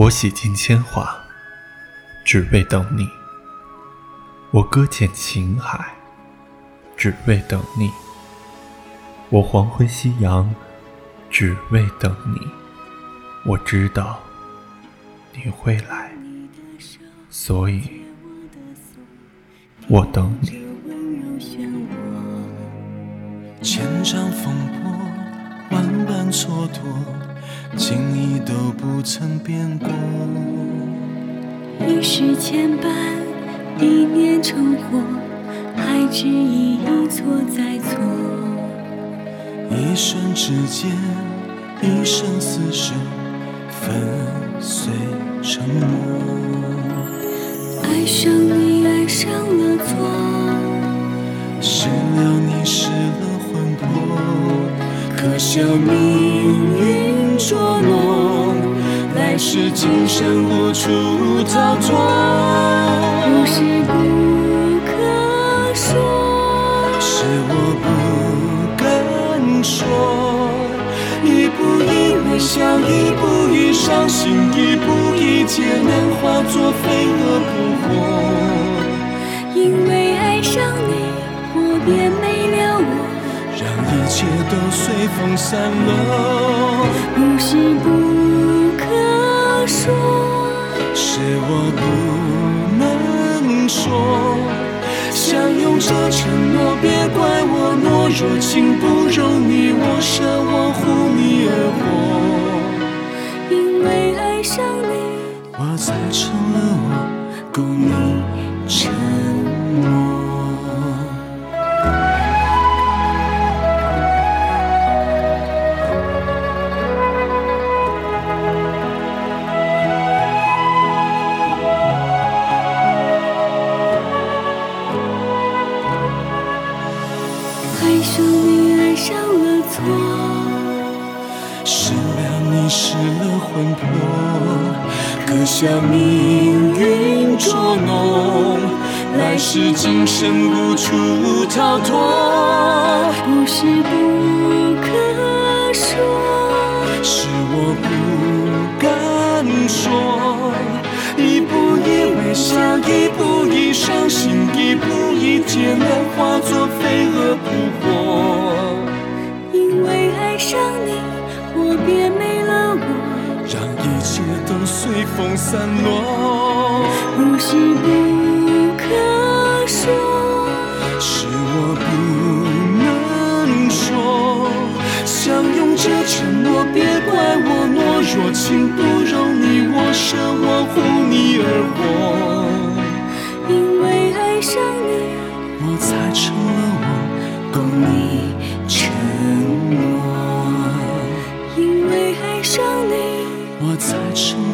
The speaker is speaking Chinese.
我洗尽铅华，只为等你；我搁浅情海，只为等你；我黄昏夕阳，只为等你。我知道你会来，所以我等你。千丈风波，万般蹉跎，都不曾变过。一世牵绊，一念成祸，还执意一错再错。一瞬之间，一生厮守，粉碎承诺。爱上你，爱上了错，失了你，失了魂魄，可笑命运捉弄，来世今生无处逃脱。不是不可说，是我不敢说，一步一微笑，一步一伤心，一步一劫难化作飞蛾扑火。因为爱上你，我便没了我。让一切都随风散落，不是不可说，是我不能说。相拥着承诺，别怪我懦弱，情不容你我舍，我护你而活。因为爱上你，我才成了我，够你沉错，失了你，失了魂魄，可笑命运捉弄，来世今生无处逃脱。不是不可说，是我不敢说，一步一微笑，一步一伤心，一步一劫难化作飞蛾扑火。为爱上你，我变没了我，让一切都随风散落。不是不可说，是我不能说。相拥着承诺，别怪我懦弱，情不容你，我舍我护你而活。因为爱上你，我才成了我，懂你。outside shore.